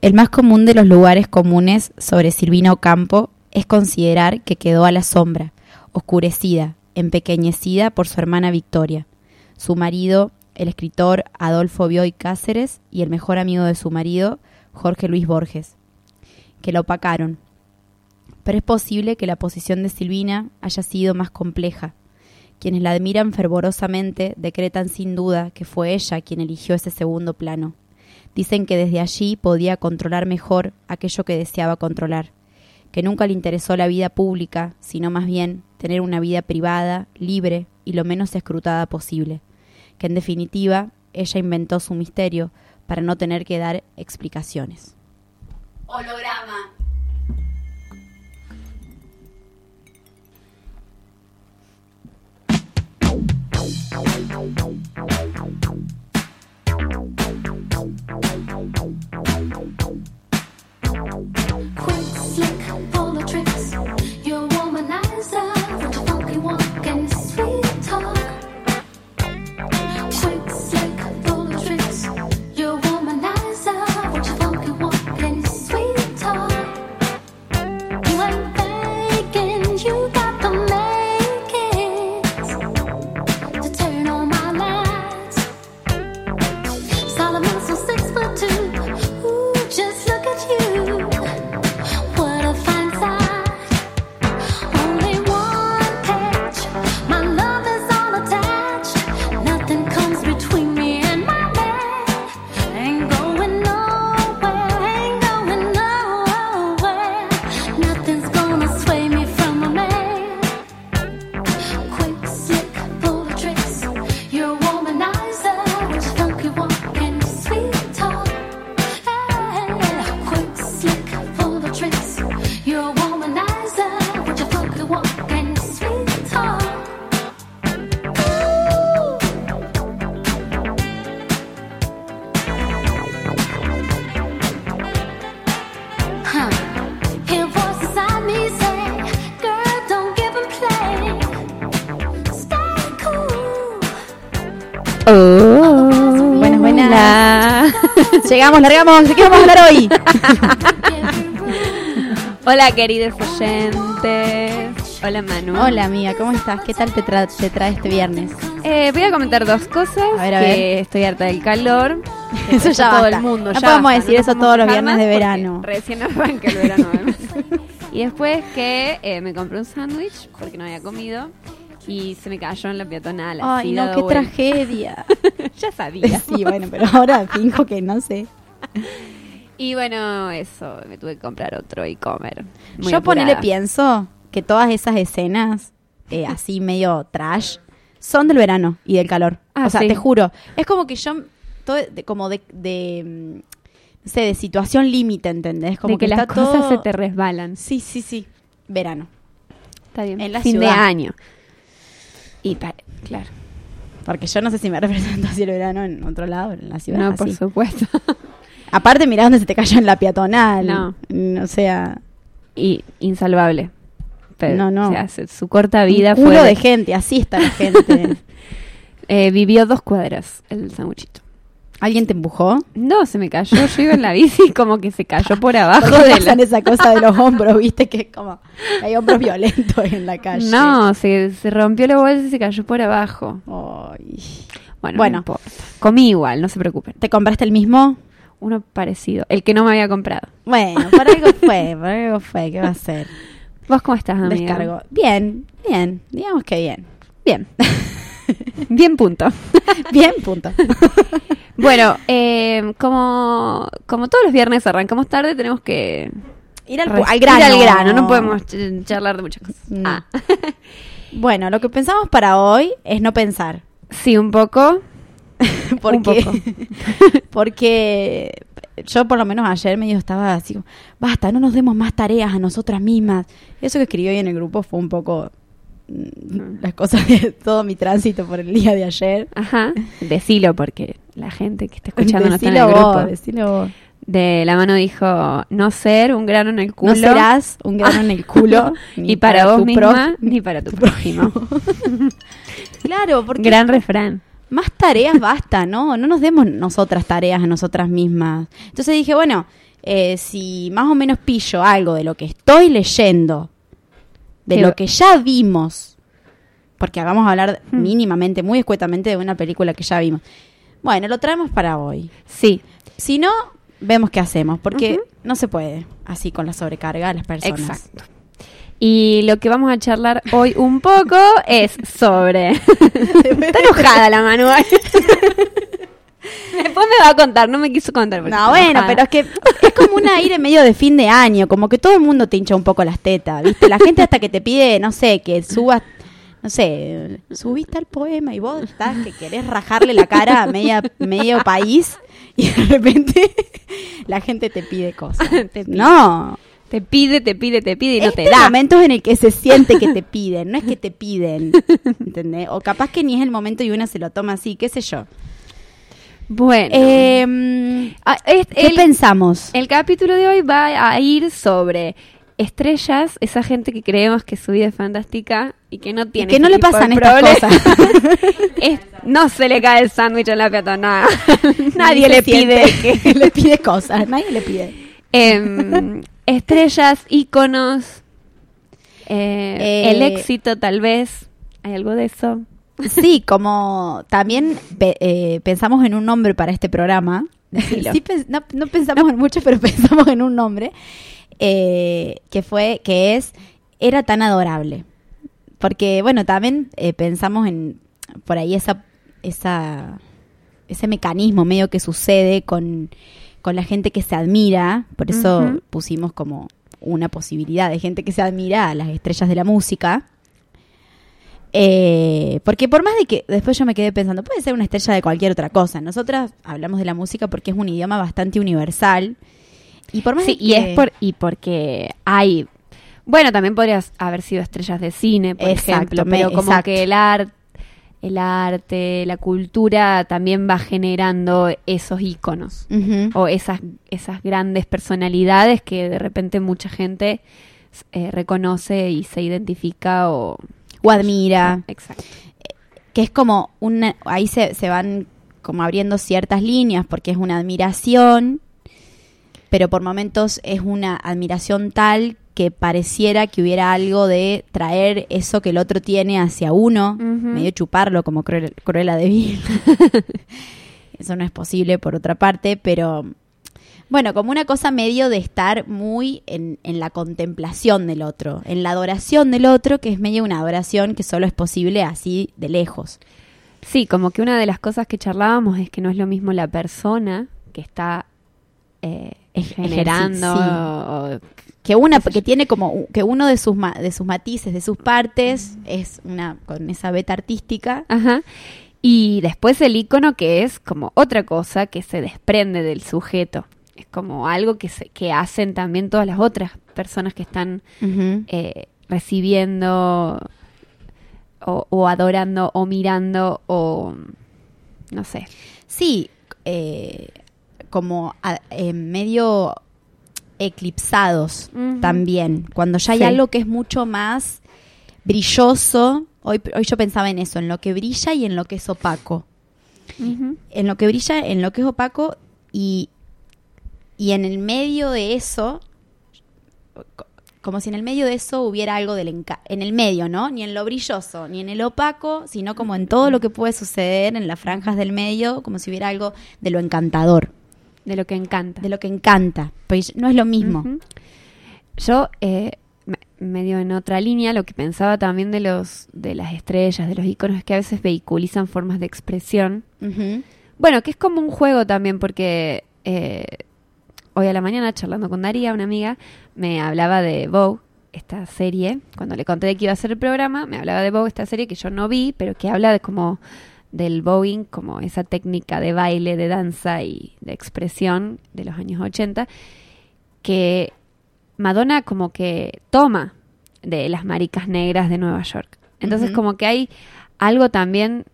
El más común de los lugares comunes sobre Silvina Ocampo es considerar que quedó a la sombra, oscurecida, empequeñecida por su hermana Victoria, su marido, el escritor Adolfo Bioy Cáceres y el mejor amigo de su marido, Jorge Luis Borges, que la opacaron. Pero es posible que la posición de Silvina haya sido más compleja. Quienes la admiran fervorosamente decretan sin duda que fue ella quien eligió ese segundo plano. Dicen que desde allí podía controlar mejor aquello que deseaba controlar, que nunca le interesó la vida pública, sino más bien tener una vida privada, libre y lo menos escrutada posible, que en definitiva ella inventó su misterio para no tener que dar explicaciones. Holograma. Llegamos, largamos. ¿De qué vamos a hablar hoy? Hola, queridos oyentes. Hola, Manu. Hola, amiga, ¿cómo estás? ¿Qué tal te, tra- te trae este viernes? Eh, voy a comentar dos cosas. A ver, a que ver. Estoy harta del calor. Eso ya todo basta. el mundo. No ya podemos basta, decir eso podemos todos los viernes más de porque verano. Recién arranca el verano. además. y después que eh, me compré un sándwich porque no había comido y se me cayó en la peatonal. Ay, así no, qué vuelta. tragedia. ya sabía. sí, bueno, pero ahora finjo que no sé. Y bueno, eso, me tuve que comprar otro y comer. Muy Yo ponele apurada. pienso que todas esas escenas, eh, así medio trash, son del verano y del calor. Ah, o sea, sí. te juro. Es como que yo, todo de- como de, de, mm, no sé, de situación límite, ¿entendés? Como de que, las cosas todo- se te resbalan. Sí, sí, sí. Verano. Está bien. En la fin ciudad. de año. Y claro. Porque yo no sé si me represento así el verano en otro lado, en la ciudad. No, por supuesto. Aparte, mirá dónde se te cayó en la peatonal. No. O sea, y insalvable. Pero, No, no. o sea, se- su corta vida un fue de gente, así está la gente. Eh, vivió dos cuadras el sanguchito. ¿Alguien te empujó? No, se me cayó. Yo iba en la bici y como que se cayó por abajo ¿Por qué de la... esa cosa de los hombros, viste? Que es como. Hay hombros violentos en la calle. No, se, se rompió la bolsa y se cayó por abajo. Ay. Bueno, Bueno. no. Comí igual, no se preocupen. ¿Te compraste el mismo? Uno parecido, el que no me había comprado. Bueno, por algo fue, por algo fue. ¿Qué va a ser? ¿Vos cómo estás, amiga? Descargo. Bien, bien. Digamos que bien. Bien. Bien punto. Bien, punto. Bueno, eh, como, como todos los viernes arrancamos tarde, tenemos que Ir al, al grano. ir al grano, no podemos ch- charlar de muchas cosas. No. Ah. Bueno, lo que pensamos para hoy es no pensar. Sí, un poco. porque, Un poco. porque yo por lo menos ayer medio estaba así como, basta, no nos demos más tareas a nosotras mismas. Eso que escribí hoy en el grupo fue un poco las cosas de todo mi tránsito por el día de ayer. Ajá. Decilo porque la gente que está escuchando no está en el grupo. vos, decilo vos. De la mano dijo, no ser un grano en el culo. No serás un grano en el culo. ni para, vos tu misma, pro- ni para tu prójimo. Claro, porque Gran refrán. más tareas basta, ¿no? No nos demos nosotras tareas a nosotras mismas. Entonces dije, bueno, eh, si más o menos pillo algo de lo que estoy leyendo, de lo que ya vimos, porque vamos a hablar Hmm. mínimamente, muy escuetamente de una película que ya vimos. Bueno, lo traemos para hoy. Sí, Si no, vemos qué hacemos, porque no se puede así con la sobrecarga de las personas. exacto. Y lo que vamos a charlar hoy un poco es sobre... Está enojada la Manuel. Después me va a contar, no me quiso contar. No, bueno, pero es que es como un aire medio de fin de año, como que todo el mundo te hincha un poco las tetas, ¿viste? La gente hasta que te pide, no sé, que subas, no sé, subiste al poema y vos estás que querés rajarle la cara a media, medio país y de repente la gente te pide cosas. Te pide. No, Te pide, te pide, te pide y no este te da. momentos en el que se siente que te piden, no es que te piden, ¿entendés? O capaz que ni es el momento y uno se lo toma así, qué sé yo. Bueno. Eh, Ah, ¿Qué el, pensamos? el capítulo de hoy va a ir sobre estrellas, esa gente que creemos que su vida es fantástica y que no Y tiene que no le pasan estas cosas. Es- no se le cae el sándwich en la peatonada. Nadie le pide. que le pide cosas, nadie le pide. Em, estrellas, íconos, eh, Eh, el éxito tal vez. ¿Hay algo de eso? Sí, como también pe- eh, pensamos en un nombre para este programa. Sí, no, no pensamos en mucho, pero pensamos en un nombre eh, que fue, que es, era tan adorable. Porque, bueno, también eh, pensamos en por ahí esa, esa, ese mecanismo medio que sucede con, con la gente que se admira. Por eso pusimos como una posibilidad de gente que se admira a las estrellas de la música. Eh, porque por más de que después yo me quedé pensando, puede ser una estrella de cualquier otra cosa. Nosotras hablamos de la música porque es un idioma bastante universal. Y por más Sí, de y que- es por, y porque hay. Bueno, también podrías haber sido estrellas de cine, por Exacto, ejemplo, pero como exacto. que el arte, el arte, la cultura también va generando esos íconos Ujú. o esas esas grandes personalidades que de repente mucha gente eh, reconoce y se identifica o o admira. Exacto. que es como una, ahí se, se van como abriendo ciertas líneas porque es una admiración, pero por momentos es una admiración tal que pareciera que hubiera algo de traer eso que el otro tiene hacia uno, medio chuparlo como Cruel- Cruella de Vil. eso no es posible por otra parte, pero bueno, como una cosa medio de estar muy en, en la contemplación del otro, en la adoración del otro, que es medio una adoración que solo es posible así de lejos. Sí, como que una de las cosas que charlábamos es que no es lo mismo la persona que está eh, generando ejerci- sí. o- Que una que tiene como que uno de sus ma- de sus matices, de sus partes es una con esa beta artística. Ajá. Y después el icono que es como otra cosa que se desprende del sujeto. Es como algo que, se, que hacen también todas las otras personas que están eh, recibiendo o, o adorando o mirando o no sé. Sí, eh, como a- eh, medio eclipsados también. Cuando ya hay Sí. algo que es mucho más brilloso. Hoy, hoy yo pensaba en eso, en lo que brilla y en lo que es opaco. En lo que brilla, en lo que es opaco y, y en el medio de eso, co- como si en el medio de eso hubiera algo del enca en el medio, ¿no? Ni en lo brilloso, ni en el opaco, sino como en todo lo que puede suceder en las franjas del medio, como si hubiera algo de lo encantador, De lo que encanta. de lo que encanta. Pues no es lo mismo. Yo, eh, me- medio en otra línea, lo que pensaba también de los de las estrellas, de los iconos, es que a veces vehiculizan formas de expresión. Bueno, que es como un juego también, porque eh, hoy a la mañana, charlando con Daría, una amiga, me hablaba de Vogue, esta serie. Cuando le conté de que iba a hacer el programa, me hablaba de Vogue, esta serie que yo no vi, pero que habla de como del voguing, como esa técnica de baile, de danza y de expresión de los años 80, que Madonna como que toma de las maricas negras de Nueva York. Entonces como que hay algo también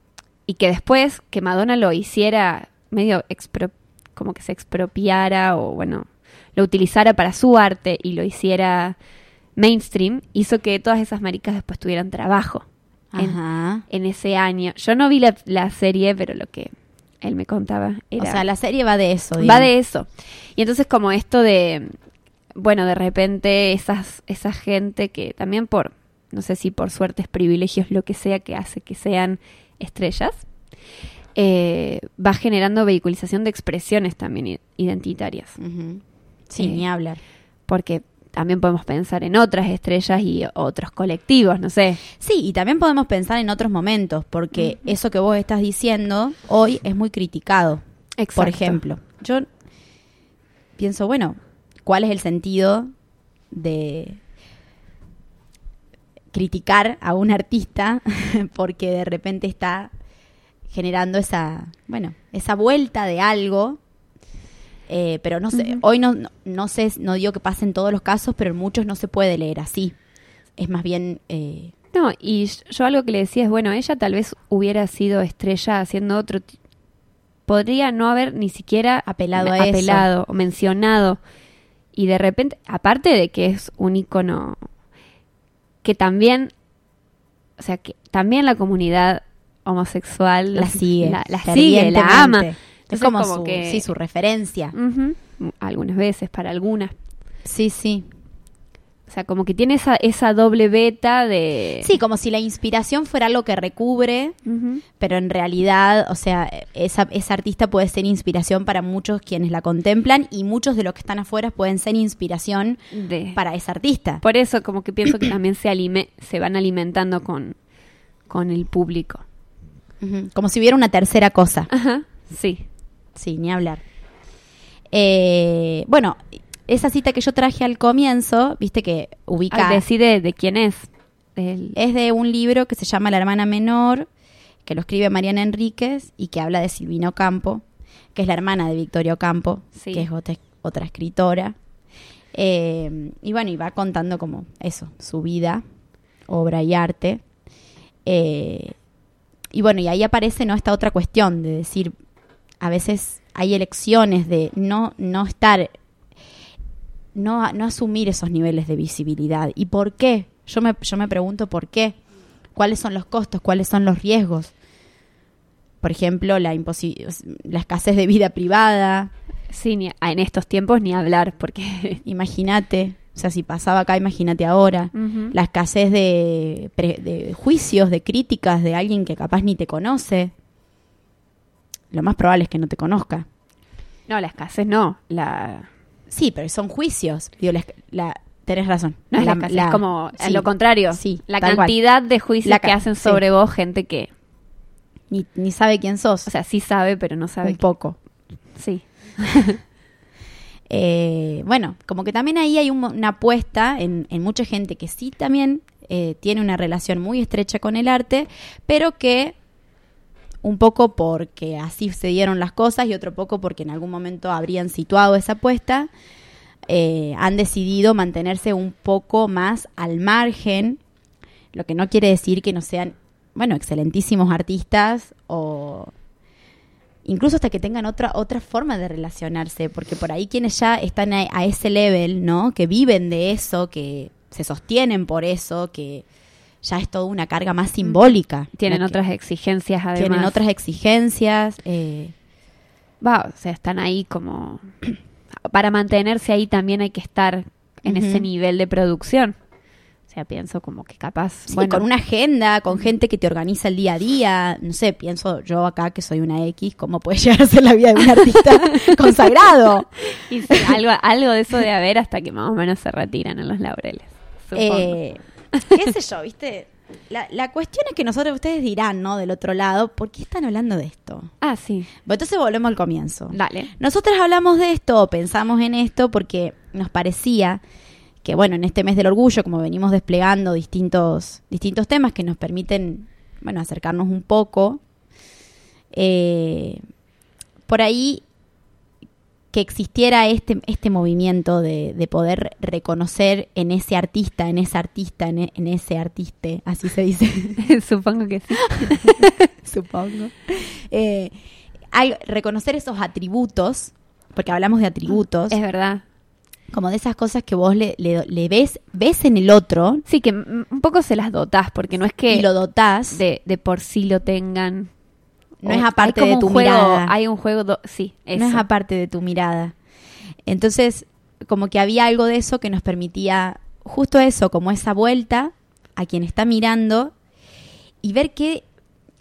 y que después que Madonna lo hiciera medio expro- como que se expropiara o bueno, lo utilizara para su arte y lo hiciera mainstream, hizo que todas esas maricas después tuvieran trabajo en, Ajá. en ese año. Yo no vi la, la serie, pero lo que él me contaba. Era, O sea, la serie va de eso. va digamos. de eso. Y entonces como esto de, bueno, de repente esas, esa gente que también por, no sé si por suertes, privilegios, lo que sea que hace que sean estrellas, eh, va generando vehiculización de expresiones también identitarias. Ujú. Sí, Eh, ni hablar. Porque también podemos pensar en otras estrellas y otros colectivos, no sé. Sí, y también podemos pensar en otros momentos, porque eso que vos estás diciendo hoy es muy criticado. Por Exacto. ejemplo, yo pienso, bueno, ¿cuál es el sentido de criticar a un artista porque de repente está generando esa, bueno, esa vuelta de algo? Eh, pero no sé, hoy no, no, no sé, no digo que pase en todos los casos, pero en muchos no se puede leer así. Es más bien, eh, No, y yo algo que le decía es, bueno, ella tal vez hubiera sido estrella haciendo otro... Podría no haber ni siquiera Apelado a eso. apelado o mencionado. Y de repente, aparte de que es un icono que también, o sea, que también la comunidad homosexual la sigue. la, la sigue, la ama. Es como, como su, que- sí, su referencia. Algunas veces, para algunas. Sí, sí. O sea, como que tiene esa, esa doble beta de... Sí, como si la inspiración fuera algo que recubre, pero en realidad, o sea, esa, esa artista puede ser inspiración para muchos quienes la contemplan y muchos de los que están afuera pueden ser inspiración De- para esa artista. Por eso como que pienso que también se, alime- se van alimentando con, con el público. Como si hubiera una tercera cosa. Ajá, sí. Sí, ni hablar. Eh, bueno, esa cita que yo traje al comienzo, viste que ubica... Ah, decide de quién es. Es de un libro que se llama La hermana menor, que lo escribe Mariana Enríquez y que habla de Silvina Ocampo, que es la hermana de Victoria Ocampo, Sí. que es otra, otra escritora. Eh, y bueno, y va contando como eso, su vida, obra y arte. Eh, y bueno, y ahí aparece ¿no? esta otra cuestión de decir, a veces hay elecciones de no, no estar, no, no asumir esos niveles de visibilidad. ¿Y por qué? Yo me, yo me pregunto por qué. ¿Cuáles son los costos? ¿Cuáles son los riesgos? Por ejemplo, la, la escasez de vida privada. Sí, ni- en estos tiempos ni hablar, porque... Imagínate, o sea, si pasaba acá, imagínate ahora. La escasez de, juicios, de críticas de alguien que capaz ni te conoce. Lo más probable es que no te conozca. No, la escasez no. La... Sí, pero son juicios. Digo, la, la- tenés razón. No es la, escasez, la- es como sí, lo contrario. sí, la cual. cantidad de juicios La que hacen sí. sobre vos gente que, Ni, ni sabe quién sos. o sea, sí sabe, pero no sabe. un poco. Sí. Eh, bueno, como que también ahí hay una apuesta en, en mucha gente que sí también eh, tiene una relación muy estrecha con el arte, pero que un poco porque así se dieron las cosas y otro poco porque en algún momento habrían situado esa apuesta, eh, han decidido mantenerse un poco más al margen, lo que no quiere decir que no sean, bueno, excelentísimos artistas o incluso hasta que tengan otra otra forma de relacionarse, porque por ahí quienes ya están a, a ese level, ¿no? Que viven de eso, que se sostienen por eso, que ya es toda una carga más simbólica. Tienen otras exigencias además. tienen otras exigencias. eh, Va, o sea, están ahí como... Para mantenerse ahí también hay que estar en ese nivel de producción. O sea, pienso como que capaz... sí, bueno, con una agenda, con gente que te organiza el día a día. No sé, pienso yo acá que soy una X, ¿cómo puede llegar a ser la vida de un artista consagrado? y sí, algo, algo de eso de haber hasta que más o menos se retiran en los laureles. Eh, qué sé yo, ¿viste? La, la cuestión es que nosotros, ustedes dirán, ¿no? Del otro lado, ¿por qué están hablando de esto? ah, sí. Bueno, entonces volvemos al comienzo. Dale. Nosotros hablamos de esto, o pensamos en esto, porque nos parecía que, bueno, en este mes del orgullo, como venimos desplegando distintos, distintos temas que nos permiten, bueno, acercarnos un poco, eh, por ahí que existiera este, este movimiento de, de poder reconocer en ese artista, en ese artista, en, e- en ese artiste, así se dice. Supongo que sí. supongo. Eh, hay- reconocer esos atributos, porque hablamos de atributos, Es verdad. Como de esas cosas que vos le, le- le ves, ves en el otro Sí, que un poco se las dotás, porque no es que y lo dotás. de, de por sí lo tengan. No o es aparte de tu juego- mirada. Hay un juego, do- sí, no es eso. aparte de tu mirada. Entonces, como que había algo de eso que nos permitía justo eso, como esa vuelta a quien está mirando y ver que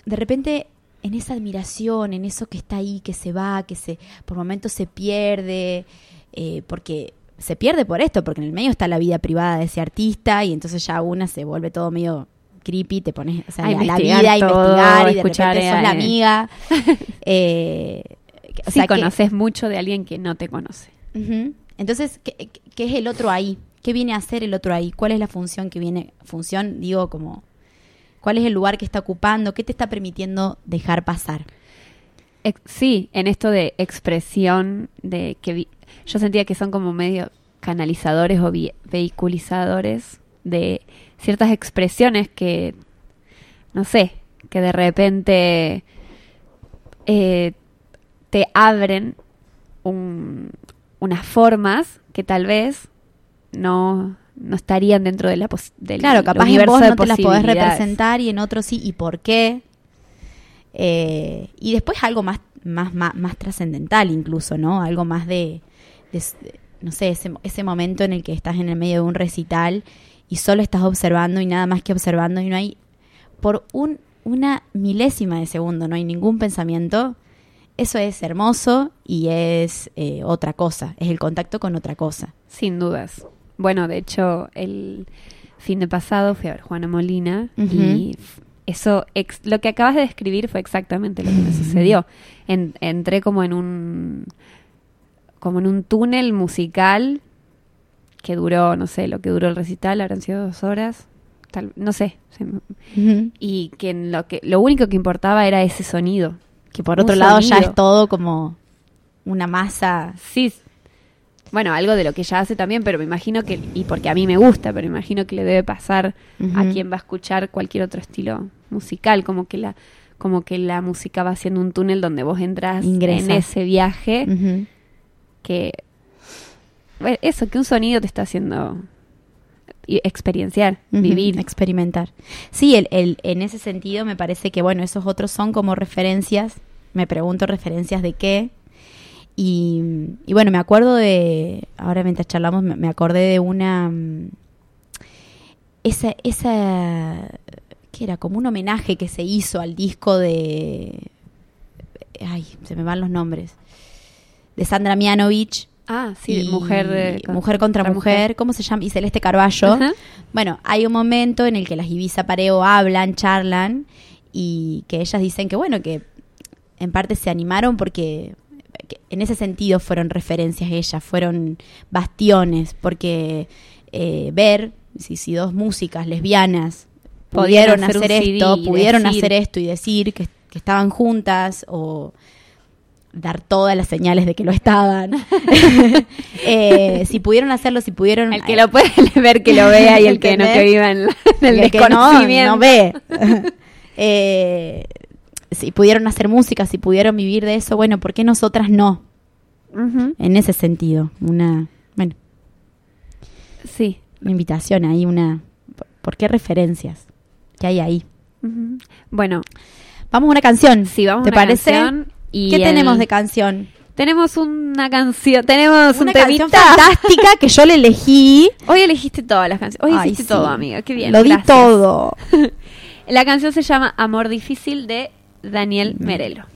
de repente en esa admiración, en eso que está ahí, que se va, que se por momentos se pierde, eh, porque se pierde por esto, porque en el medio está la vida privada de ese artista y entonces ya una se vuelve todo medio creepy, te pones o sea, A la, vida, a todo, investigar y de escuchar, repente sos la eh. amiga. eh, o Sí, sea, que- conoces mucho de alguien que no te conoce. Entonces, ¿qué, qué es el otro ahí? ¿Qué viene a hacer el otro ahí? ¿Cuál es la función que viene? Función, digo, como, ¿cuál es el lugar que está ocupando? ¿Qué te está permitiendo dejar pasar? Ex- sí, en esto de expresión, de que vi- yo sentía que son como medio canalizadores o vehiculizadores de ciertas expresiones que, no sé, que de repente eh, te abren un- unas formas que tal vez no, no estarían dentro de la del Claro, capaz en vos no te las podés representar y en otro sí, ¿y por qué? Eh, y después algo más, más, más, más trascendental incluso, ¿no? Algo más de, no sé, ese, ese momento en el que estás en el medio de un recital y solo estás observando y nada más que observando y no hay, por un, una milésima de segundo, no hay ningún pensamiento. Eso es hermoso y es eh, otra cosa, es el contacto con otra cosa. Sin dudas. Bueno, de hecho, el fin de pasado fui a ver Juana Molina y eso, ex- lo que acabas de describir fue exactamente lo que me sucedió. En- entré como en un, como en un túnel musical que duró, no sé, lo que duró el recital, habrán sido dos horas, tal, no sé, se y que, en lo que lo único que importaba era ese sonido. Que por Un otro lado ya es todo como una masa. Sí. Bueno, algo de lo que ella hace también, pero me imagino que, y porque a mí me gusta, pero me imagino que le debe pasar a quien va a escuchar cualquier otro estilo musical, como que la, como que la música va haciendo un túnel donde vos entras en ese viaje que bueno, eso, que un sonido te está haciendo y- experienciar, vivir. Experimentar. Sí, el, el- en ese sentido me parece que, bueno, esos otros son como referencias. Me pregunto referencias de qué. Y, y bueno, me acuerdo de, ahora mientras charlamos, me, me acordé de una, mm, esa, esa, que era como un homenaje que se hizo al disco de, ay, se me van los nombres, de Sandra Mianovich. Ah, sí, y mujer, eh, mujer contra mujer, ¿cómo se llama? Y Celeste Carballo. Bueno, hay un momento en el que las Ibiza Pareo hablan, charlan y que ellas dicen que bueno, que en parte se animaron porque que en ese sentido fueron referencias ellas, fueron bastiones, porque eh, ver si, si dos músicas lesbianas pudieron hacer esto, pudieron decir- hacer esto y decir que, que estaban juntas o dar todas las señales de que lo estaban. Eh, si pudieron hacerlo, si pudieron... El que lo puede ver, que lo vea, y el que no, que viva en, el el que no, desconocimiento. no ve. Eh, si pudieron hacer música, si pudieron vivir de eso, bueno, ¿por qué nosotras no? En ese sentido, una, bueno, Sí. una invitación ahí, una, ¿por qué referencias? ¿Qué hay ahí? Bueno, Vamos a una canción. sí, vamos ¿Te a una parece? canción y ¿Qué el- tenemos de canción? Tenemos una canción, tenemos Una un canción fantástica que yo le elegí. Hoy elegiste todas las canciones. Hoy Ay, hiciste sí. todo, amiga. Qué bien. Lo di todo. La canción se llama Amor Difícil de Daniel Merelo.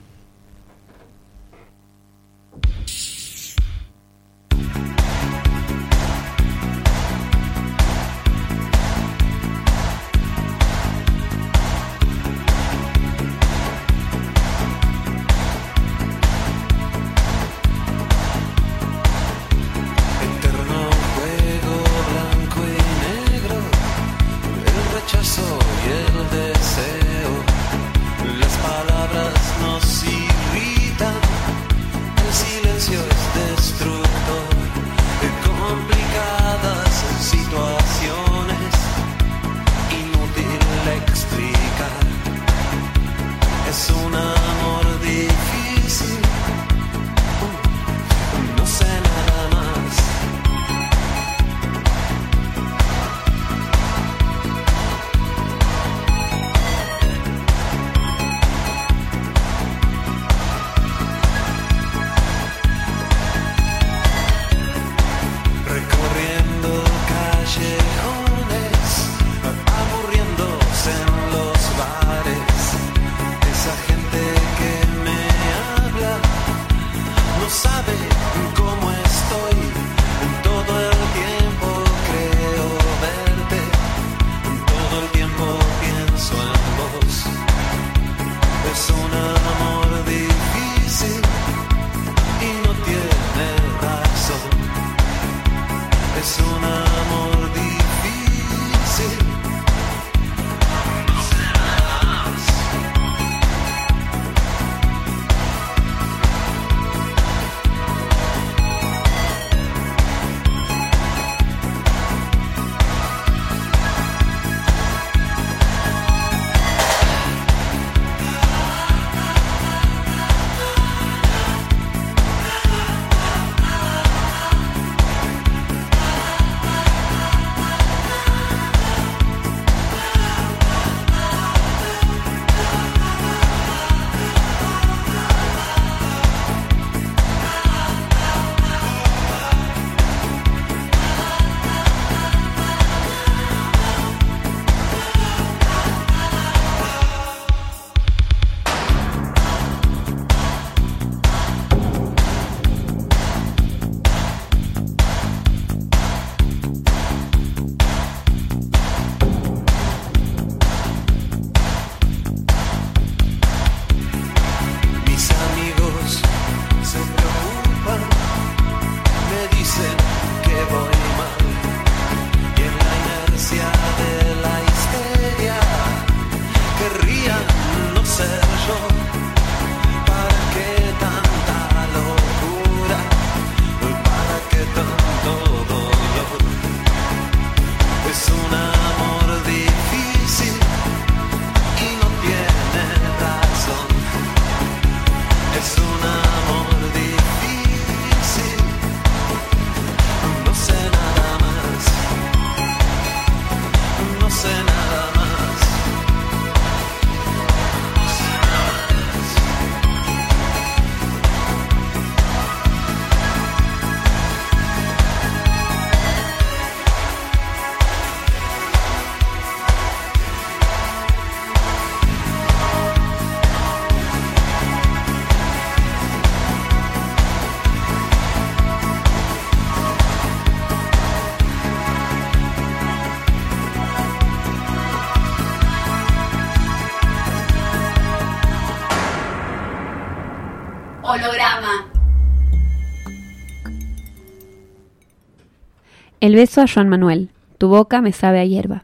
El beso a Joan Manuel. Tu boca me sabe a hierba.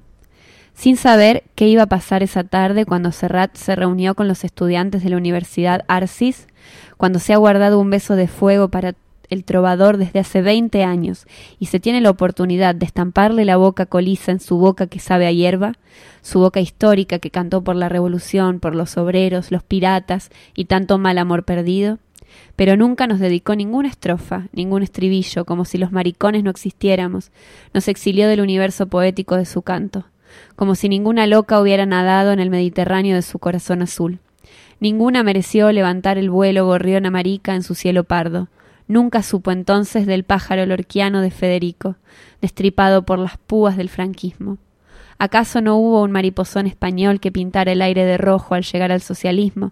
Sin saber qué iba a pasar esa tarde cuando Serrat se reunió con los estudiantes de la Universidad Arcis, cuando se ha guardado un beso de fuego para el trovador desde hace 20 años y se tiene la oportunidad de estamparle la boca coliza en su boca que sabe a hierba, su boca histórica que cantó por la revolución, por los obreros, los piratas y tanto mal amor perdido, pero nunca nos dedicó ninguna estrofa, ningún estribillo, como si los maricones no existiéramos, nos exilió del universo poético de su canto, como si ninguna loca hubiera nadado en el Mediterráneo de su corazón azul. Ninguna mereció levantar el vuelo gorriona marica en su cielo pardo. Nunca supo entonces del pájaro lorquiano de Federico, destripado por las púas del franquismo. ¿Acaso no hubo un mariposón español que pintara el aire de rojo al llegar al socialismo?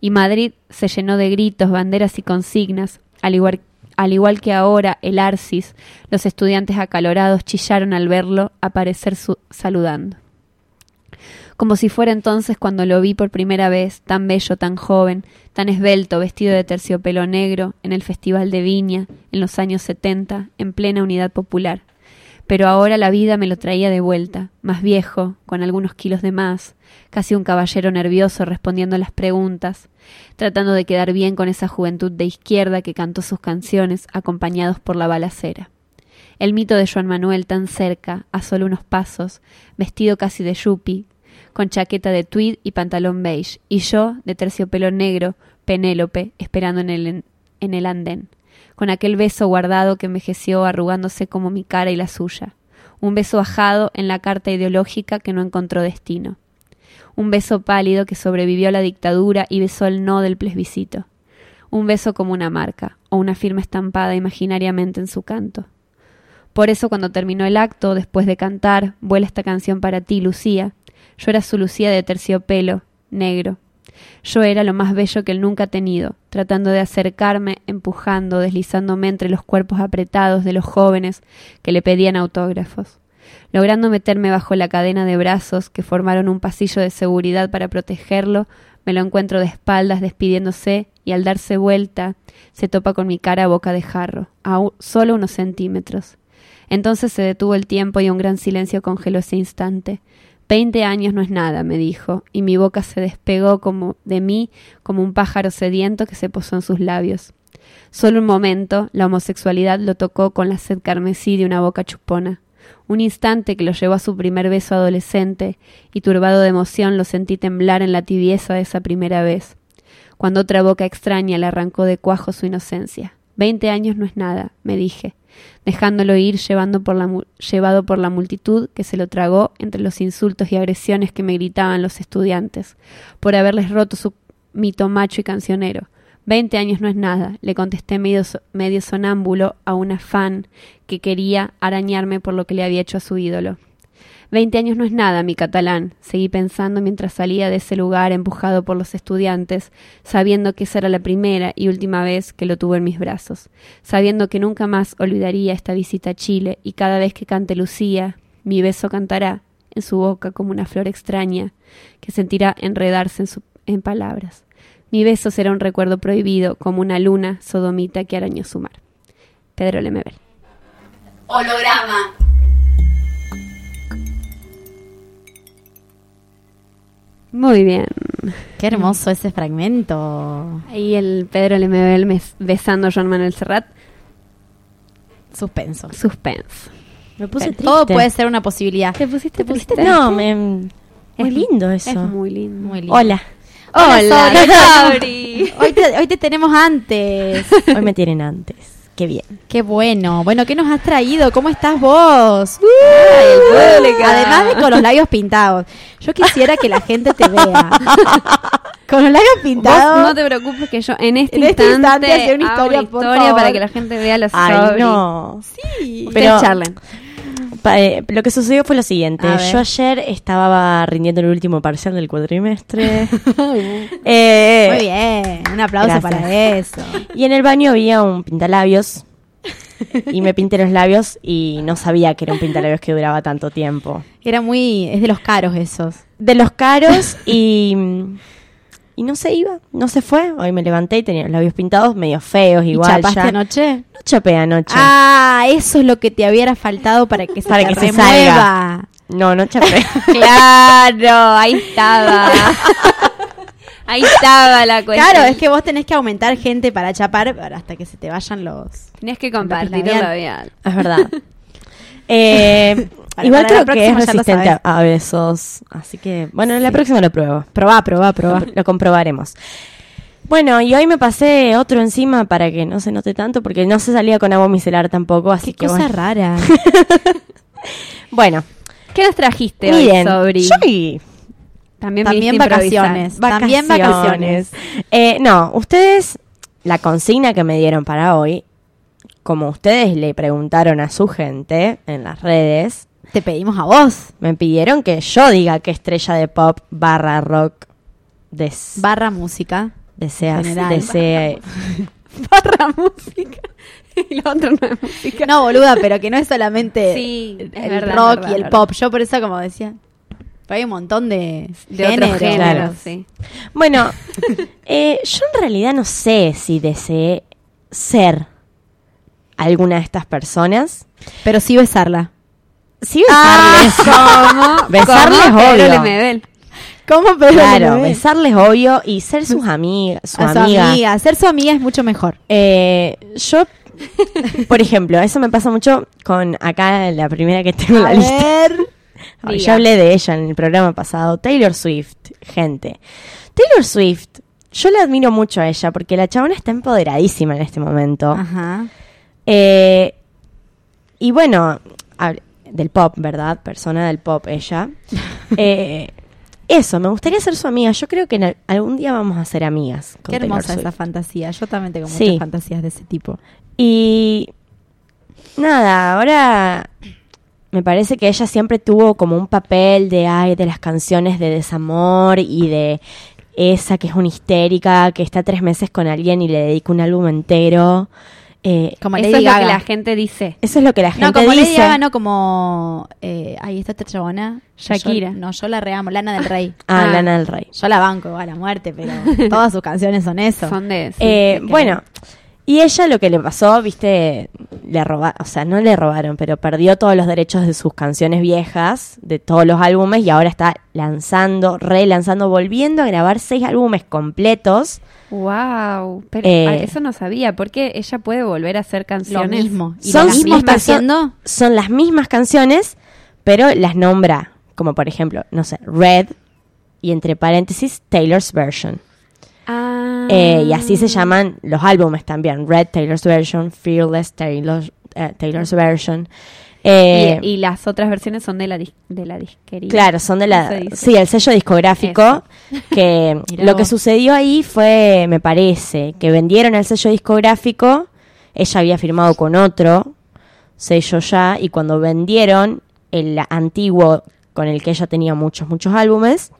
Y Madrid se llenó de gritos, banderas y consignas, al igual, al igual que ahora el Arcis, los estudiantes acalorados chillaron al verlo aparecer saludando como si fuera entonces cuando lo vi por primera vez, tan bello, tan joven, tan esbelto, vestido de terciopelo negro, en el Festival de Viña, en los años setenta, en plena unidad popular. Pero ahora la vida me lo traía de vuelta, más viejo, con algunos kilos de más, casi un caballero nervioso respondiendo a las preguntas, tratando de quedar bien con esa juventud de izquierda que cantó sus canciones acompañados por la balacera. El mito de Joan Manuel tan cerca, a solo unos pasos, vestido casi de yuppie, con chaqueta de tweed y pantalón beige, y yo, de terciopelo negro, Penélope, esperando en el, en el andén, con aquel beso guardado que envejeció arrugándose como mi cara y la suya, un beso ajado en la carta ideológica que no encontró destino, un beso pálido que sobrevivió a la dictadura y besó el no del plebiscito, un beso como una marca, o una firma estampada imaginariamente en su canto. Por eso cuando terminó el acto, después de cantar, vuela esta canción para ti, Lucía, yo era su Lucía de terciopelo, negro. Yo era lo más bello que él nunca ha tenido, tratando de acercarme, empujando, deslizándome entre los cuerpos apretados de los jóvenes que le pedían autógrafos, logrando meterme bajo la cadena de brazos que formaron un pasillo de seguridad para protegerlo, me lo encuentro de espaldas despidiéndose y al darse vuelta se topa con mi cara a boca de jarro, a solo unos centímetros. Entonces se detuvo el tiempo y un gran silencio congeló ese instante. Veinte años no es nada, me dijo, y mi boca se despegó como de mí como un pájaro sediento que se posó en sus labios. Solo un momento, la homosexualidad lo tocó con la sed carmesí de una boca chupona. Un instante que lo llevó a su primer beso adolescente, y turbado de emoción lo sentí temblar en la tibieza de esa primera vez, cuando otra boca extraña le arrancó de cuajo su inocencia. Veinte años no es nada, me dije, dejándolo ir llevando por la llevado por la multitud que se lo tragó entre los insultos y agresiones que me gritaban los estudiantes, por haberles roto su mito macho y cancionero. Veinte años no es nada, le contesté medio, medio sonámbulo a una fan que quería arañarme por lo que le había hecho a su ídolo. Veinte años no es nada, mi catalán, seguí pensando mientras salía de ese lugar empujado por los estudiantes, sabiendo que esa era la primera y última vez que lo tuve en mis brazos, sabiendo que nunca más olvidaría esta visita a Chile y cada vez que cante Lucía, mi beso cantará en su boca como una flor extraña que sentirá enredarse en, su- palabras. Mi beso será un recuerdo prohibido como una luna sodomita que arañó su mar. Pedro Lemebel. Holograma. Muy bien. Qué hermoso ese fragmento. Ahí el Pedro Lemebel mes- besando a Joan Manuel Serrat. Suspenso. Suspense. Me puse triste. Todo puede ser una posibilidad. ¿Te pusiste pusiste triste? No, me... muy Es- lindo eso. Es muy lindo. Muy lindo. Hola. Hola, Hola, Sabri. Hoy te, hoy te tenemos antes. Hoy me tienen antes. Qué bien. Qué bueno. Bueno, ¿qué nos has traído? ¿Cómo estás vos? Ay, el público. Además de con los labios pintados. Yo quisiera que la gente te vea. con los labios Vos pintados. no te preocupes que yo en este En este instante, instante una hago historia, por historia favor. para que la gente vea los Ay, Sabri. no. Sí. Ustedes Pero- charlen. Pa- eh, lo que sucedió fue lo siguiente. Yo ayer estaba rindiendo el último parcial del cuatrimestre. Eh, Muy bien. Un aplauso Gracias. para eso. Y en el baño había un pintalabios. Y me pinté los labios y no sabía que era un pintalabios que duraba tanto tiempo. Era muy. Es de los caros esos. De los caros y y no se iba, no se fue. Hoy me levanté y tenía los labios pintados, medio feos, ¿Y igual chapaste ya. anoche? No chapé anoche. Ah, eso es lo que te hubiera faltado para que se Para te que se remueva. No, no chapé. Claro, ahí estaba. ahí estaba la cuestión. Claro, es que vos tenés que aumentar gente para chapar hasta que se te vayan los... Tenías que compartir labial. es verdad. Eh, Para- igual para creo que es resistente a, besos. Así que, bueno, en la próxima lo pruebo. Probá, probá, probá. Lo, comprobaremos. Bueno, y hoy me pasé otro encima para que no se note tanto, porque no se salía con agua micelar tampoco, así Qué que cosa bueno. rara. Bueno, ¿Qué nos trajiste miren, hoy, Sobri? También, También improvisar. vacaciones. También vacaciones. Eh, no, ustedes, la consigna que me dieron para hoy, como ustedes le preguntaron a su gente en las redes, Te pedimos a vos. me pidieron que yo diga qué estrella de pop barra rock des- Barra música. deseas, general. desee- Barra música. y lo otro no es música. No, boluda, pero que no es solamente Sí, es el verdad, rock verdad, y el pop. Yo por eso como decía, hay un montón de, De otros géneros. géneros, Claro. sí. Bueno, eh, yo en realidad no sé si deseé ser alguna de estas personas. Pero sí besarla. Sí besarles. ¿Cómo? Besarles, ¿Cómo? Pedro obvio. Lemebel. ¿Cómo Pedro Claro, Lemebel? besarles obvio y ser sus amigas, su a su amiga. amiga. Ser su amiga es mucho mejor. Eh, yo, por ejemplo, eso me pasa mucho con acá la primera que tengo en la A lista. ver. Ya hablé de ella en el programa pasado. Taylor Swift, gente. Taylor Swift, yo la admiro mucho a ella porque la chabona está empoderadísima en este momento. Ajá. Eh, y bueno, del pop, ¿verdad? Persona del pop ella. Eh, eso, me gustaría ser su amiga. Yo creo que en al- algún día vamos a ser amigas. Con Qué hermosa esa fantasía. Yo también tengo Sí. muchas fantasías de ese tipo. Y nada, ahora me parece que ella siempre tuvo como un papel de ay, de las canciones de desamor y de esa que es una histérica, que está tres meses con alguien y le dedica un álbum entero. Eh, Como Eso Lady es lo que la gente dice. eso es lo que la gente No, como Lady dice. Gaga, no como... Eh, ahí está esta chabona. Shakira. Yo- no, yo la reamo. Lana del Rey. Ah, Ah. Lana del Rey. Yo la banco a muerte, pero todas sus canciones son eso. Son de... sí, Eh, de bueno, y ella lo que le pasó, viste, le robaron, o sea, no le robaron, pero perdió todos los derechos de sus canciones viejas, de todos los álbumes, y ahora está lanzando, relanzando, volviendo a grabar seis álbumes completos. Wow, pero Eh, ah, eso no sabía, porque ella puede volver a hacer Lo canciones. mismo. ¿Y Son lo mismo mismas está haciendo? Son las mismas canciones, pero las nombra, como por ejemplo, no sé, Red, y entre paréntesis, Taylor's Version. Ah. Eh, y así se llaman los álbumes también. Red, Taylor's Version, Fearless, Taylor, eh, Taylor's Version. Eh, y, y las otras versiones son de la, dis- de la disquería. Claro, son de ¿Cómo la... Sí, el sello discográfico. Que lo que sucedió ahí fue, me parece, que vendieron el sello discográfico. Ella había firmado con otro sello ya. Y cuando vendieron el antiguo con el que ella tenía muchos, muchos álbumes,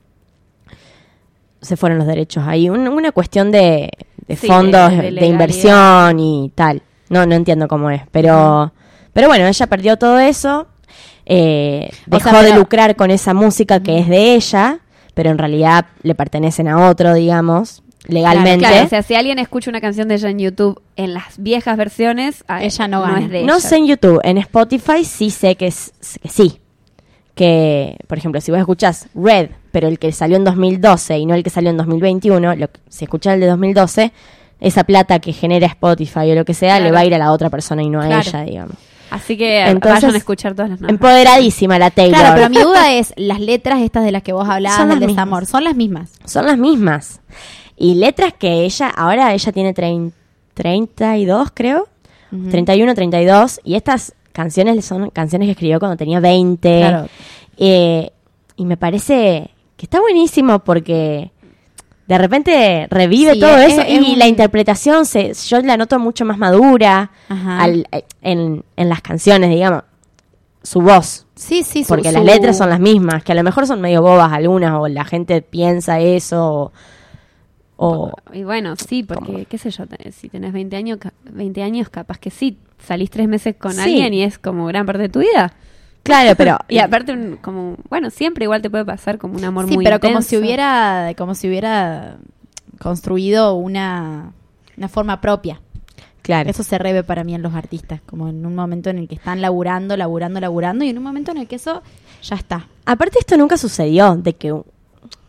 se fueron los derechos ahí. Un- una cuestión de, de Sí, fondos de- de, de legalidad. inversión y tal. No, no entiendo cómo es. Pero, pero bueno, ella perdió todo eso. eh, O dejó sea, de pero- lucrar con esa música que es de ella, pero en realidad le pertenecen a otro, digamos, legalmente. Claro, o sea, si alguien escucha una canción de ella en YouTube en las viejas versiones, a- Ella no gana. es de no ella. sé en YouTube, en Spotify sí sé que, es, que sí. Que, por ejemplo, si vos escuchás Red, pero el que salió en 2012 y no el que salió en 2021, lo, que- si escuchás el de 2012, esa plata que genera Spotify o lo que sea, le va a ir a la otra persona y no a Claro. ella, digamos. Así que Entonces, vayan a escuchar todas las nuevas. Empoderadísima la Taylor. Claro, pero mi duda es, las letras estas de las que vos hablabas del desamor. ¿son las mismas? Son las mismas. Y letras que ella, ahora ella tiene trein- 32, creo. 31, 32. Y estas canciones son canciones que escribió cuando tenía 20. Claro. Eh, y me parece que está buenísimo porque de repente revive Sí, todo es- eso es y la interpretación se, yo la noto mucho más madura al- en, en las canciones, digamos. Su voz. Sí, sí, su- Porque su- las letras son las mismas, que a lo mejor son medio bobas algunas, o la gente piensa eso, o... o- Y bueno, sí, porque, qué sé yo, si tenés 20 años, ca- 20 años, capaz que sí, salís tres meses con Sí. alguien y es como gran parte de tu vida. Claro, pero... Y aparte, un- como, bueno, siempre igual te puede pasar como un amor Sí, muy pero como intenso. si hubiera, como si hubiera construido una, una forma propia. Claro. Eso se reve para mí en los artistas, como en un momento en el que están laburando, laburando, laburando, y en un momento en el que eso ya está. Aparte esto nunca sucedió, de que,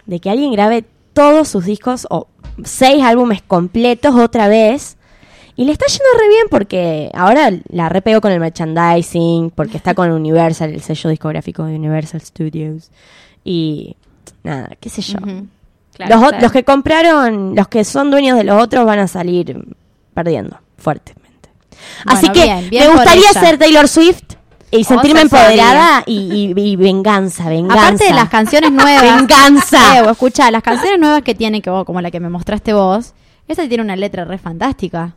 de que alguien grabe todos sus discos o seis álbumes completos otra vez. Y le está yendo re bien porque ahora la repegó con el merchandising, porque está con Universal, el sello discográfico de Universal Studios. Y nada, qué sé yo. Claro, los, claro. los que compraron, los que son dueños de los otros van a salir perdiendo fuertemente. Así que bien, bien me gustaría ser Taylor Swift y sentirme empoderada y, y- y venganza, venganza. Aparte de las canciones nuevas. Venganza. Eh, vos escuchá, las canciones nuevas que tiene, que vos, como la que me mostraste vos, esa tiene una letra re fantástica.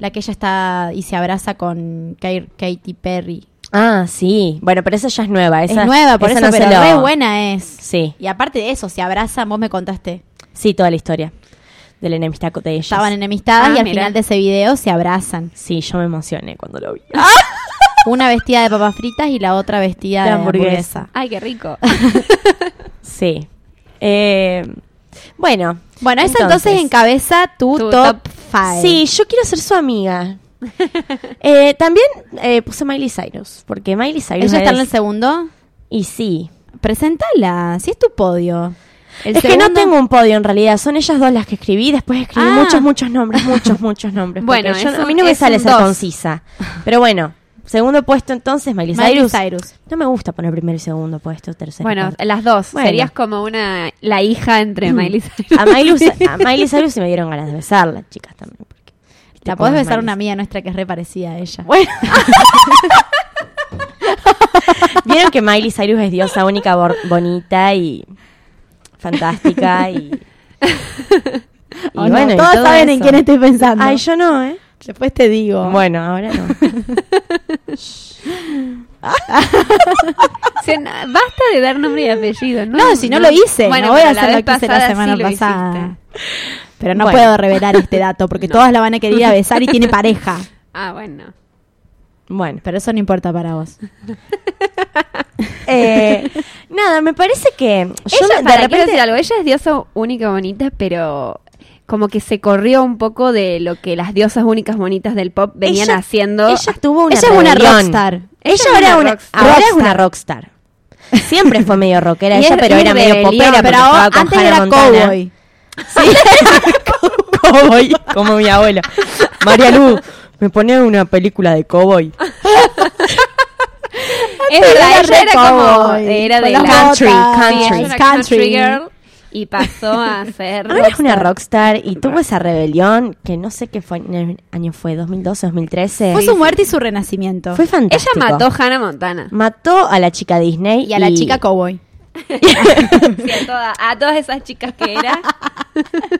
La que ella está y se abraza con Katy Perry. Ah, sí. Bueno, pero esa ya es nueva. Esa, es nueva, por esa eso, no se pero lo- re buena es. Sí, Y aparte de eso, se abrazan, vos me contaste. sí, toda la historia de la enemistad de ellos. Estaban enemistadas Ah, y al mira. final de ese video se abrazan. Sí, yo me emocioné cuando lo vi. Una vestida de papas fritas y la otra vestida De de hamburguesa. hamburguesa. Ay, qué rico. Sí. Eh, bueno. Bueno, esa entonces, encabeza tu, Tu top top 5. Sí, yo quiero ser su amiga. Eh, también eh, puse Miley Cyrus, porque Miley Cyrus ¿Ella está en el segundo? Y sí. Preséntala, si es tu podio. El es que no tengo un podio en realidad, son ellas dos las que escribí, después escribí Ah. muchos, muchos nombres, muchos, muchos nombres. Bueno, yo- a mí no me sale ser dos. concisa. Pero bueno, segundo puesto entonces, Miley, Miley Cyrus. Cyrus. No me gusta poner primero y segundo puesto, tercero. Bueno, cuarto. las dos. Bueno. Serías como una la hija entre Miley Cyrus. a Miley, a Miley Cyrus sí me dieron ganas de besarla, chicas también. porque, La podés es besar Miley una amiga nuestra que es re parecida a ella. Bueno. Vieron que Miley Cyrus es diosa única, bonita y fantástica y, y ¿O no? bueno, y Todos todo saben en quién estoy pensando. Ay, yo no, ¿eh? Después te digo. Bueno, ahora no. Basta de dar nombre y apellido, ¿no? No, si no, lo hice. No voy a pero hacer lo vez que hice la pasada semana sí lo pasada. hiciste. Pero no Bueno. puedo revelar este dato porque todas la van a querer ir a besar y tiene pareja. Ah, bueno. Bueno, Pero eso no importa para vos. eh, nada, me parece que yo ella, de para, quiero repente decir algo, ella es diosa única bonita, pero como que se corrió un poco de lo que las diosas únicas bonitas del pop venían Ella- haciendo. ella tuvo una Ella es una rockstar. Ella, ahora, una una, rockstar. ahora es una rockstar. Siempre fue medio rockera Y ella, pero era medio popera. pero antes era Montana. cowboy. cowboy, como mi abuela. María Lu, me pone una película de cowboy. es verdad, era ella era como cowboy, era de la Country, Sí, era country. country girl y pasó a ser Ahora es una rockstar. rockstar y tuvo esa rebelión que no sé qué fue, en el año fue, 2012, 2013. Fue su muerte y su renacimiento. Fue fantástico. Ella mató a Hannah Montana. Mató a la chica Disney y a la chica cowboy. Sí, a, toda- a todas esas chicas que era.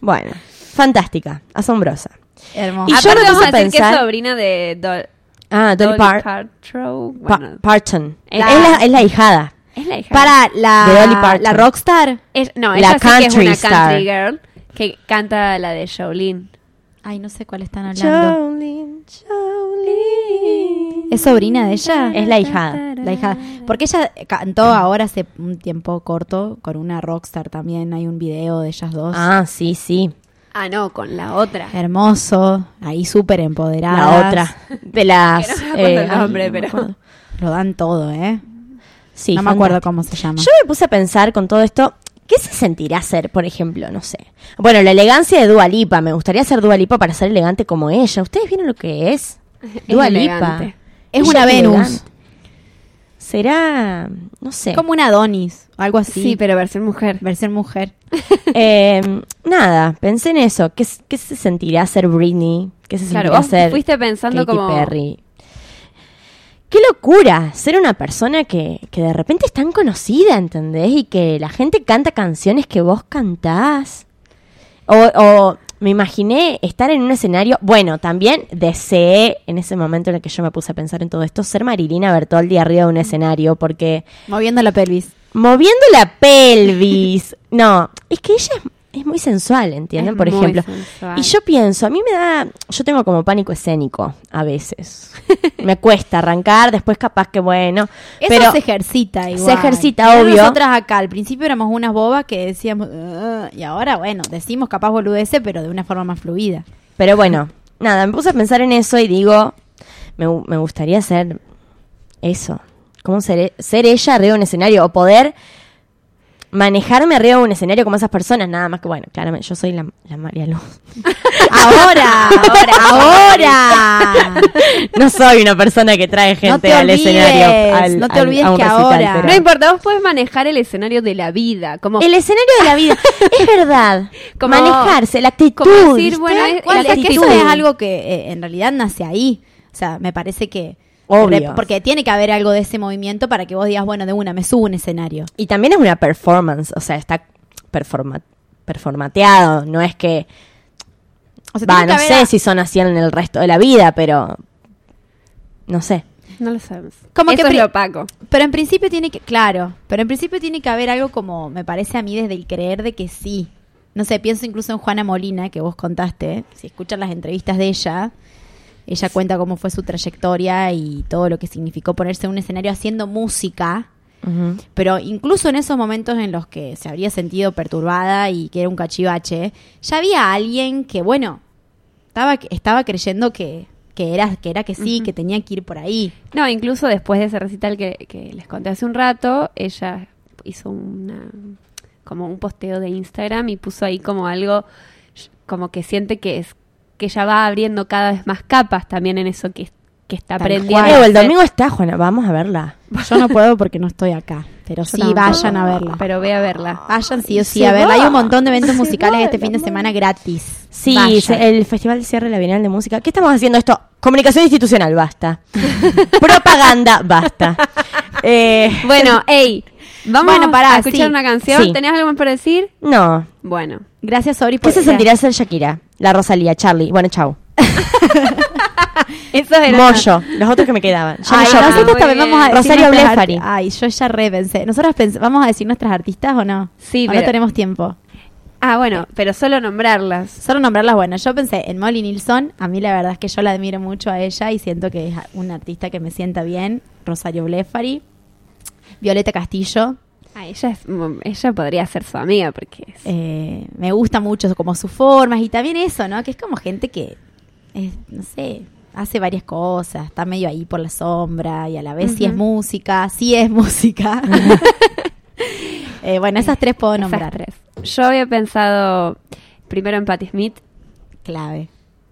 Bueno, fantástica, asombrosa. Hermoso. Y yo Aparte me vamos puse a decir que pensar- es sobrina de Dol- Ah, Dolly, Dolly Par- Parton. Pa- Bueno, Parton. La- Es, la, es la hijada. Es la hija. Para la, De Dolly Parton. la rockstar. Es- no, la ella sí que es country una star. country girl que canta la de Jolene. Ay, no sé cuál están hablando. Jolene, Jolene. ¿Es sobrina de ella? Es la hijada. La hija. Porque ella cantó ahora hace un tiempo corto con una rockstar también. Hay un video de ellas dos. Ah, sí, sí. Ah, no, con la otra. Hermoso. Ahí súper empoderada. La otra. De las. Que no me acuerdo el ay, nombre, no pero-. Lo dan todo, ¿eh? Sí, no me acuerdo cómo se llama. Yo me puse a pensar con todo esto, ¿qué se sentirá ser, por ejemplo? No sé. Bueno, la elegancia de Dua Lipa. Me gustaría ser Dua Lipa para ser elegante como ella. ¿Ustedes vieron lo que es? Es Dua elegante. Lipa. Es Ella una Venus. elegante. Será, no sé. Como una Adonis, o algo así. Sí, pero versión mujer. Versión mujer. Eh, nada, pensé en eso. ¿Qué, qué se sentirá ser Britney? ¿Qué se Claro, sentirá vos ser fuiste pensando Katy como- Perry? Qué locura ser una persona que, que de repente es tan conocida, ¿entendés? Y que la gente canta canciones que vos cantás. O, o me imaginé estar en un escenario. Bueno, también deseé en ese momento en el que yo me puse a pensar en todo esto ser Marilina Bertoldi arriba de un escenario porque Moviendo la pelvis. moviendo la pelvis. No, es que ella es, es muy sensual, ¿entienden? Es Por muy ejemplo. sensual. Y yo pienso, a mí me da, yo tengo como pánico escénico a veces. me cuesta arrancar, después capaz que bueno, Eso pero se ejercita igual. se ejercita, Mirá obvio. Nosotras acá al principio éramos unas bobas que decíamos, y ahora, bueno, decimos capaz boludeces, pero de una forma más fluida. Pero bueno, nada, me puse a pensar en eso y digo, me, me gustaría ser eso. ¿Cómo ser, ser ella arriba de un escenario? O poder manejarme arriba de un escenario como esas personas. Nada más que, bueno, claramente, yo soy la, la María Luz. Ahora, ahora, ahora. no soy una persona que trae gente No te al olvides, escenario. al- no te al- olvides a un que recital, ahora- pero- No importa, vos puedes manejar el escenario de la vida. Como, El escenario de la vida. es verdad. Como- manejarse, la actitud. como decir, bueno, es- la es que eso actitud. es algo que eh, en realidad nace ahí. O sea, me parece que... Obvio. Porque tiene que haber algo de ese movimiento para que vos digas, bueno, de una, me subo a un escenario. Y también es una performance, o sea, está performa- performateado, no es que... O sea, que no sé a- si son así en el resto de la vida, pero... No sé. No lo sabemos. Como Eso que es lo opaco. Pero en principio tiene que, claro, pero en principio tiene que haber algo como, me parece a mí desde el creer de que sí. No sé, pienso incluso en Juana Molina, que vos contaste, si escuchan las entrevistas de ella, ella cuenta cómo fue su trayectoria y todo lo que significó ponerse en un escenario haciendo música, pero incluso en esos momentos en los que se habría sentido perturbada y que era un cachivache, ya había alguien que, bueno, estaba, estaba creyendo que, que, era, que era que sí, que tenía que ir por ahí. No, incluso después de ese recital que, que les conté hace un rato, ella hizo una como un posteo de Instagram y puso ahí como algo como que siente que es que ella va abriendo cada vez más capas también en eso que, que está aprendiendo. el domingo está, Juana, vamos a verla. Yo no puedo porque no estoy acá, pero sí, tampoco, vayan a verla. Pero ve a verla. Vayan sí o sí Se a verla. va. Hay un montón de eventos Se musicales va, este fin de semana gratis. Sí, se- el Festival de Cierre de la Bienal de Música. ¿Qué estamos haciendo esto? Comunicación institucional, basta. Propaganda, basta. Eh, Bueno, hey, vamos Bueno, a escuchar sí. una canción. Sí. ¿Tenés algo más para decir? no. Bueno. Gracias, Ori, ¿Qué por se sentirá ser Shakira? La Rosalía, Charlie. Bueno, chau. Eso era Mollo, los otros que me quedaban. Ya Ay, me lloran. nosotros muy también bien. vamos a decir Rosario Blefari. Ay, yo ya re pensé. ¿Nosotros pens- vamos a decir nuestras artistas o no? Sí, ¿O pero- no tenemos tiempo? Ah, bueno, pero solo nombrarlas. Solo nombrarlas, bueno, yo pensé en Molly Nilsson. A mí la verdad es que yo la admiro mucho a ella y siento que es una artista que me sienta bien. Rosario Blefari. Violeta Castillo. Ah, ella, es, ella podría ser su amiga porque es- Eh, me gusta mucho como sus formas y también eso, ¿no? Que es como gente que, es, no sé, hace varias cosas, está medio ahí por la sombra y a la vez sí es música, sí es música. Eh, bueno, esas tres puedo esas nombrar. tres. Yo había pensado primero en Patti Smith Clave.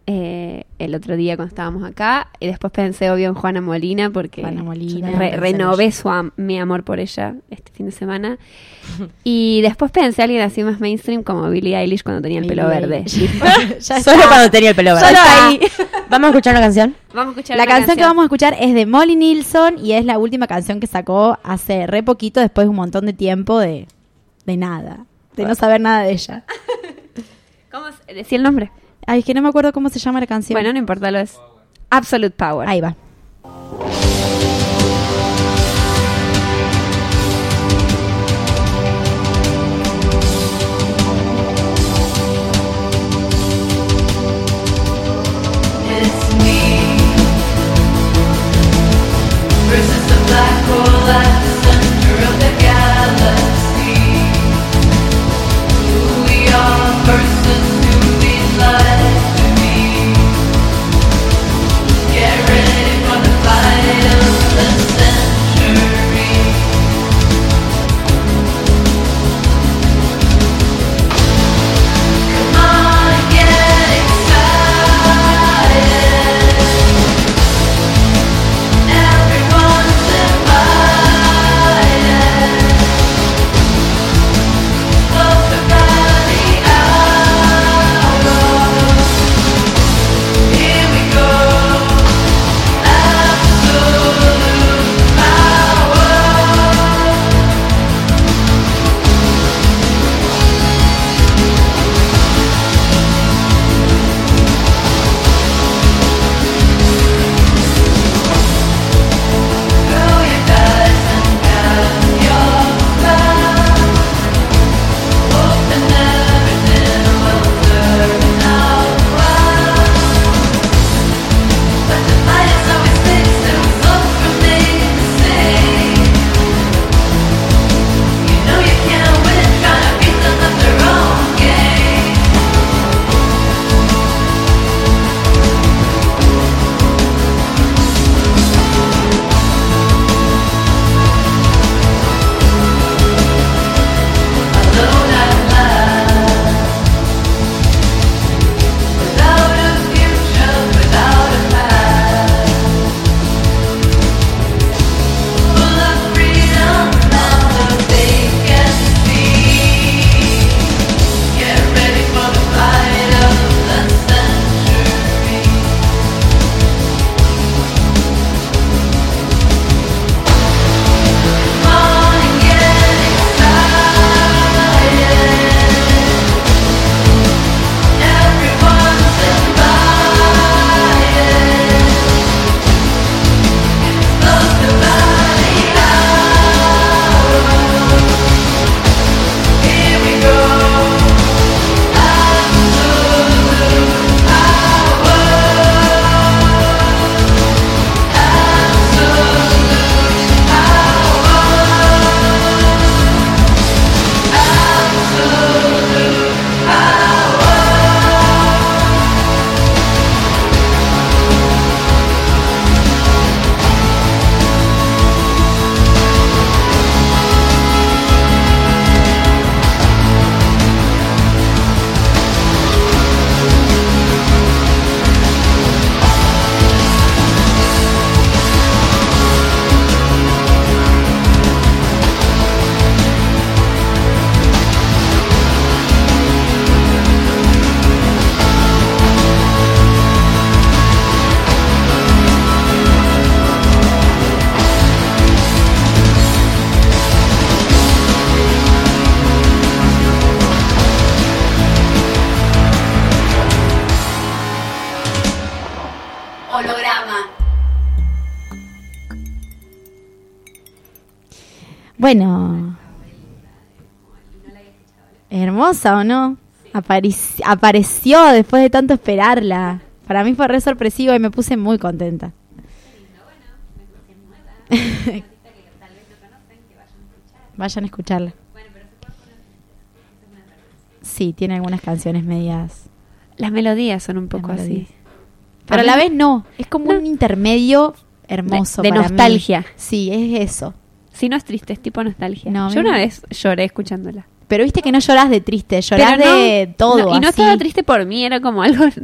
Eh, el otro día cuando estábamos acá y después pensé obvio en Juana Molina porque Juana Molina, re- pensé en renové su am- mi amor por ella este fin de semana y después pensé en alguien así más mainstream como Billie Eilish cuando tenía el pelo verde. Solo está. cuando tenía el pelo verde. Solo ahí. Vamos a escuchar una canción. Vamos a escuchar La canción, que vamos a escuchar es de Molly Nilsson y es la última canción que sacó hace re poquito, después de un montón de tiempo de, de nada, de no saber nada de ella. ¿Cómo decía el nombre? Ay, es que no me acuerdo cómo se llama la canción. Bueno, no importa, lo es. Absolute Power. Ahí va. It's me versus the black hole O no? Apareció después de tanto esperarla. Para mí fue re sorpresivo y me puse muy contenta. Vayan a escucharla. Sí, tiene algunas canciones medias. Las melodías son un poco así. Pero a la vez no, es como No. un intermedio hermoso. De- de para mí. nostalgia. Sí, es eso. Si no es triste, es tipo nostalgia. No, Yo una vez lloré escuchándola. Pero viste que no lloras de triste, no- de todo. no, y no así. estaba triste por mí, era como algo.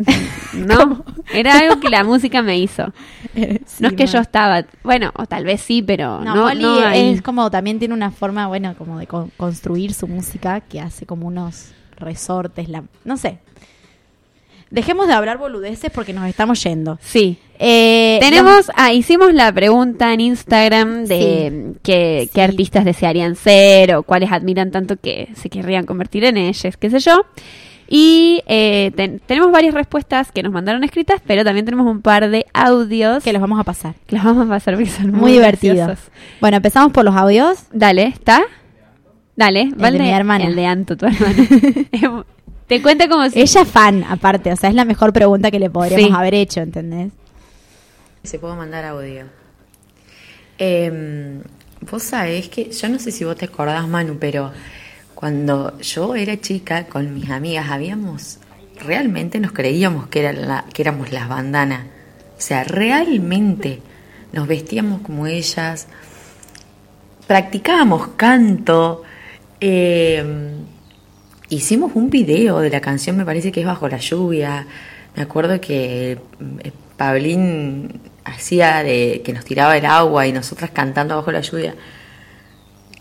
No, era algo que la música me hizo. Sí, no es que yo estaba. Bueno, o tal vez sí, pero No, no. Molly no ahí. es como también tiene una forma, bueno, como de con- construir su música que hace como unos resortes, la, no sé. Dejemos de hablar boludeces porque nos estamos yendo. Sí. Eh, Tenemos, ah, hicimos la pregunta en Instagram de qué, Sí. qué artistas desearían ser o cuáles admiran tanto que se querrían convertir en ellos, qué sé yo. Y eh, ten- tenemos varias respuestas que nos mandaron escritas, pero también tenemos un par de audios que los vamos a pasar. que los vamos a pasar porque son muy, Muy, divertidos. graciosos. Bueno, empezamos por los audios. Dale, ¿está? Dale, va de mi hermana. El de Anto, tu hermana. Te cuenta como si... Ella es fan, aparte, o sea, es la mejor pregunta que le podríamos Sí. haber hecho, ¿entendés? Se puedo mandar audio. Eh, vos sabés que, yo no sé si vos te acordás, Manu, pero cuando yo era chica con mis amigas habíamos, realmente nos creíamos que, era la- que éramos las bandanas. O sea, realmente nos vestíamos como ellas, practicábamos canto, eh, hicimos un video de la canción, me parece que es Bajo la lluvia. Me acuerdo que eh, Pablín hacía de que nos tiraba el agua y nosotras cantando bajo la lluvia.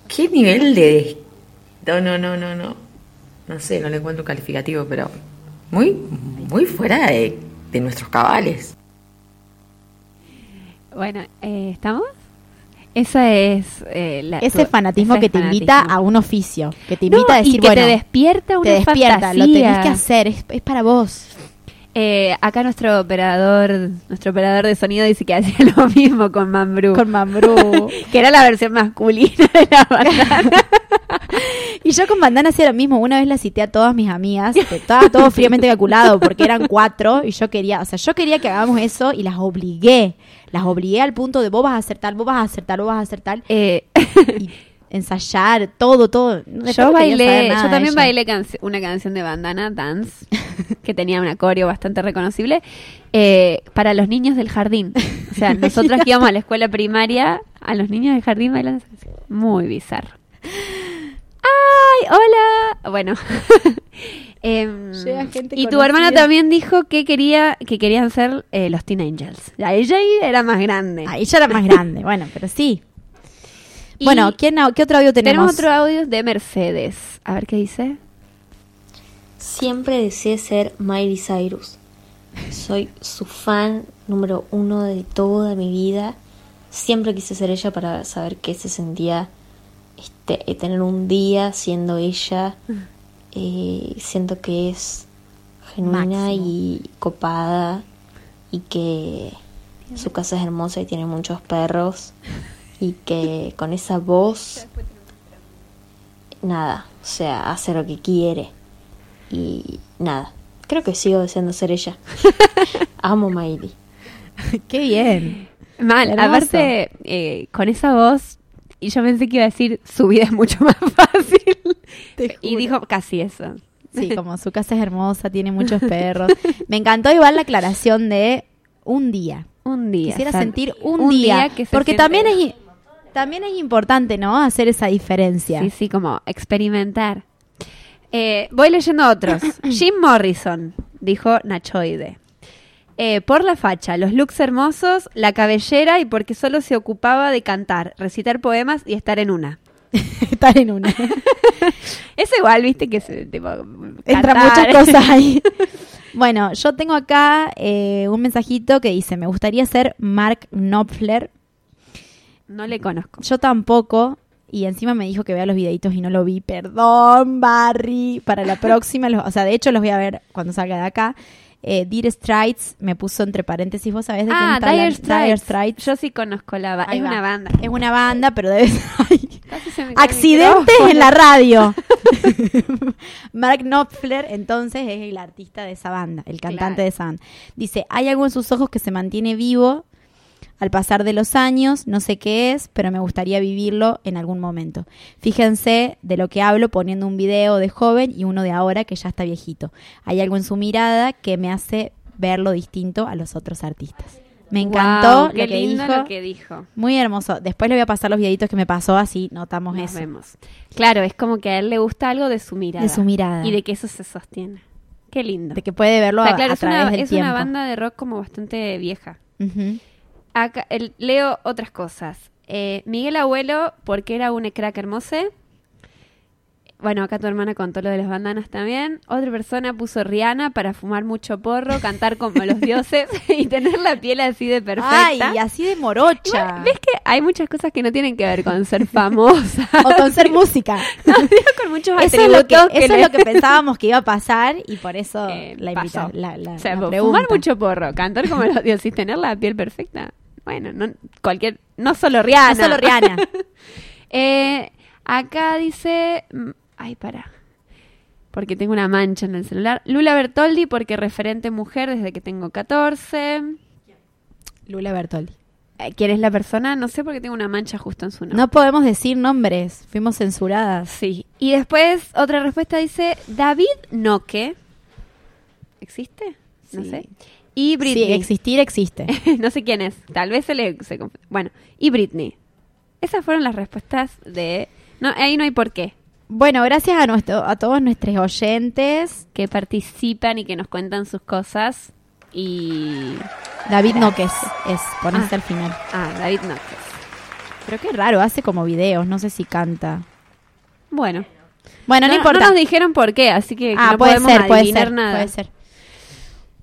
¿Qué nivel de no, no, no, no, no. No sé, no le encuentro un calificativo, pero muy muy fuera de, de nuestros cabales. Bueno, eh, ¿estamos? Esa es eh, la, Ese tu- fanatismo ese que te invita a un oficio, que te No, invita a decir, y que bueno, te despierta una te despierta, lo fantasía. tenés que hacer, es, es para vos. Eh, acá nuestro operador, nuestro operador de sonido dice que hacía lo mismo con Mambrú, Con Mambrú. que era la versión masculina de la bandana. Y yo con bandana hacía lo mismo. Una vez la cité a todas mis amigas. que Estaba todo fríamente calculado porque eran cuatro y yo quería, o sea, yo quería que hagamos eso y las obligué. Las obligué al punto de vos vas a hacer tal, vos vas a hacer tal, vos vas a hacer tal. Eh, Y ensayar, todo, todo. Después yo no bailé, yo también bailé una canción de bandana, Dance, que tenía una coreo bastante reconocible, eh, para los niños del jardín. O sea, nosotras que íbamos a la escuela primaria, a los niños del jardín bailando. Muy bizarro. ¡Ay, hola! Bueno. Em, gente y tu conocida. hermana también dijo que quería que querían ser eh, los Teen Angels. Ya ella era más grande. Ah, ella era más grande, bueno, pero sí. Y bueno, ¿quién, ¿qué otro audio tenemos? tenemos otro audio de Mercedes. A ver qué dice. Siempre deseé ser Miley Cyrus. Soy su fan número uno de toda mi vida. Siempre quise ser ella para saber qué se sentía este, tener un día siendo ella. Eh, siento que es genuina Máximo. y copada y que su casa es hermosa y tiene muchos perros y que con esa voz nada, o sea, hace lo que quiere y nada, creo que sigo deseando ser ella. Amo Miley. Qué bien. Mal, aparte, eh, con esa voz, y yo pensé que iba a decir, su vida es mucho más fácil. Te y juro. dijo casi eso. Sí, como su casa es hermosa, tiene muchos perros. Me encantó igual la aclaración de un día. Un día. Quisiera o sea, sentir un, día, que se porque también es también es importante, ¿no? Hacer esa diferencia. Sí, sí, como experimentar. Eh, voy leyendo otros. Jim Morrison, dijo Nachoide. Eh, por la facha, los looks hermosos, la cabellera y porque solo se ocupaba de cantar, recitar poemas y estar en una. Estar en una. Es igual, viste, que se, tipo, Entran muchas cosas ahí. bueno, yo tengo acá eh, un mensajito que dice, me gustaría ser Mark Knopfler. No le conozco. Yo tampoco. Y encima me dijo que vea los videitos y no lo vi. Perdón, Barry. Para la próxima, los- o sea, de hecho los voy a ver cuando salga de acá. Eh, Dire Straits me puso entre paréntesis. ¿Vos sabés de quién Ah, está Dire? Straits. Dire Straits. Yo sí conozco la banda. Es va. una banda. Es una banda, pero debe ser... Accidentes en la radio. Mark Knopfler, entonces, es el artista de esa banda, el cantante Claro. de esa banda. Dice, hay algo en sus ojos que se mantiene vivo al pasar de los años, no sé qué es, pero me gustaría vivirlo en algún momento. Fíjense de lo que hablo poniendo un video de joven y uno de ahora que ya está viejito. Hay algo en su mirada que me hace verlo distinto a los otros artistas. Me encantó Guau, lo qué que lindo dijo. lo que dijo. Muy hermoso. Después le voy a pasar los videitos que me pasó, así notamos Nos eso. vemos. Claro, es como que a él le gusta algo de su mirada. De su mirada. Y de que eso se sostiene. Qué lindo. De que puede verlo O sea, a- claro, a, es, través una, del es tiempo. una banda de rock como bastante vieja. Acá, el- leo otras cosas. Eh, Miguel Abuelo, porque era un crack hermoso. Bueno, acá tu hermana contó lo de las bandanas también. Otra persona puso Rihanna para fumar mucho porro, cantar como los dioses y tener la piel así de perfecta. Ay, y así de morocha. ¿Ves que hay muchas cosas que no tienen que ver con ser famosa? o con ser música. No, con muchos eso es lo que, eso es lo que pensábamos que iba a pasar y por eso eh, la pasó. invita, la, la- o sea, la fumar mucho porro, cantar como los dioses y tener la piel perfecta. Bueno, no cualquier, no solo Rihanna. No solo Rihanna. Eh, acá dice, mm, ay, para. Porque tengo una mancha en el celular. Lula Bertoldi porque referente mujer desde que tengo 14. Lula Bertoldi. Eh, ¿Quién es la persona? No sé porque tengo una mancha justo en su nombre. No podemos decir nombres, fuimos censuradas. Sí. Y después otra respuesta dice David Noque. ¿Existe? No Sí. sé. Y Britney. Sí, existir existe. no sé quién es. Tal vez se le se Bueno, y Britney. Esas fueron las respuestas de No, ahí no hay por qué. Bueno, gracias a nuestro, a todos nuestros oyentes. Que participan y que nos cuentan sus cosas. Y David Noques es, ponerse Ah. al final. ah, David Noque. Pero qué raro, hace como videos, no sé si canta. Bueno, Bueno, no, importa. nos dijeron por qué, así que ah, no puede podemos ser, puede ser, nada. puede ser.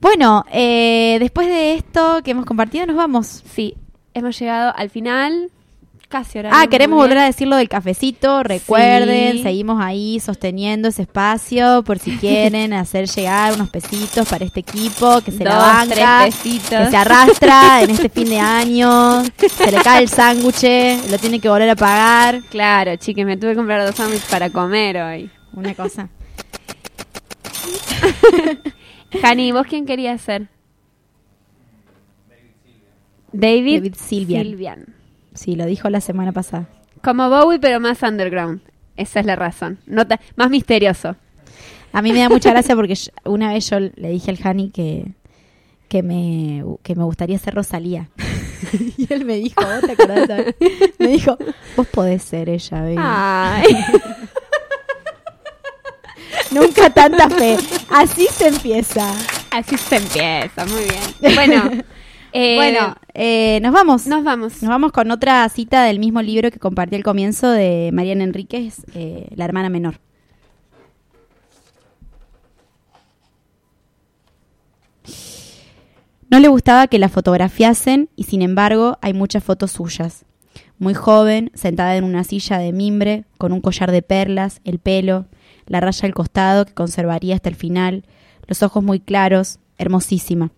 Bueno, eh, después de esto que hemos compartido, nos vamos. Sí, hemos llegado al final. Casi ahora. Ah, queremos volver a decir lo del cafecito. Recuerden, Sí. seguimos ahí sosteniendo ese espacio por si quieren hacer llegar unos pesitos para este equipo que se la Dos, banca, tres pesitos. que se arrastra en este fin de año, se le cae el sándwich, lo tiene que volver a pagar. Claro, chiques, me tuve que comprar dos sándwiches para comer hoy. Una cosa. Jani, ¿vos quién querías ser? David, David Silvian. Silvian. Sí, lo dijo la semana pasada. Como Bowie, pero más underground. Esa es la razón. No ta- más misterioso. A mí me da mucha gracia porque yo- una vez yo le dije al Hani que, que, me, que me gustaría ser Rosalía. y él me dijo, ¿vos te acordás? Me dijo, vos podés ser ella, baby. Ay. Nunca tanta fe. Así se empieza. Así se empieza, muy bien. Bueno, eh, bueno, eh, nos vamos. nos vamos. Nos vamos con otra cita del mismo libro que compartí al comienzo de Mariana Enríquez, eh, La hermana menor. No le gustaba que la fotografiasen y sin embargo hay muchas fotos suyas. Muy joven, sentada en una silla de mimbre, con un collar de perlas, el pelo, la raya al costado que conservaría hasta el final, los ojos muy claros, hermosísima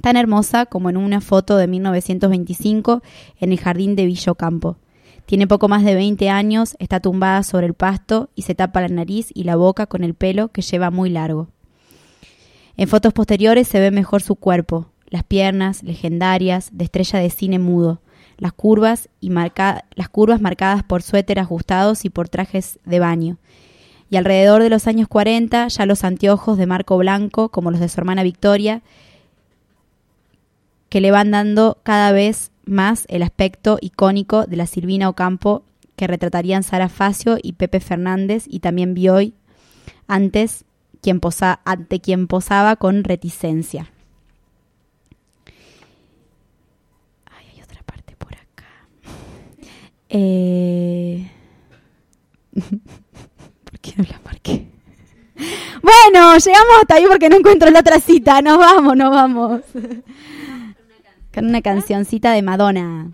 tan hermosa como en una foto de 1925 en el jardín de Villocampo. Tiene poco más de 20 años, está tumbada sobre el pasto y se tapa la nariz y la boca con el pelo que lleva muy largo. En fotos posteriores se ve mejor su cuerpo, las piernas legendarias de estrella de cine mudo, las curvas y las curvas marcadas por suéter ajustados y por trajes de baño. Y alrededor de los años 40 ya los anteojos de marco blanco como los de su hermana Victoria que le van dando cada vez más el aspecto icónico de la Silvina Ocampo que retratarían Sara Facio y Pepe Fernández y también Bioy antes quien posa- ante quien posaba con reticencia. Ay, hay otra parte por acá. Eh... ¿Por qué no la marqué? Bueno, llegamos hasta ahí porque no encuentro la otra cita. Nos vamos, nos vamos. Con una cancioncita de Madonna.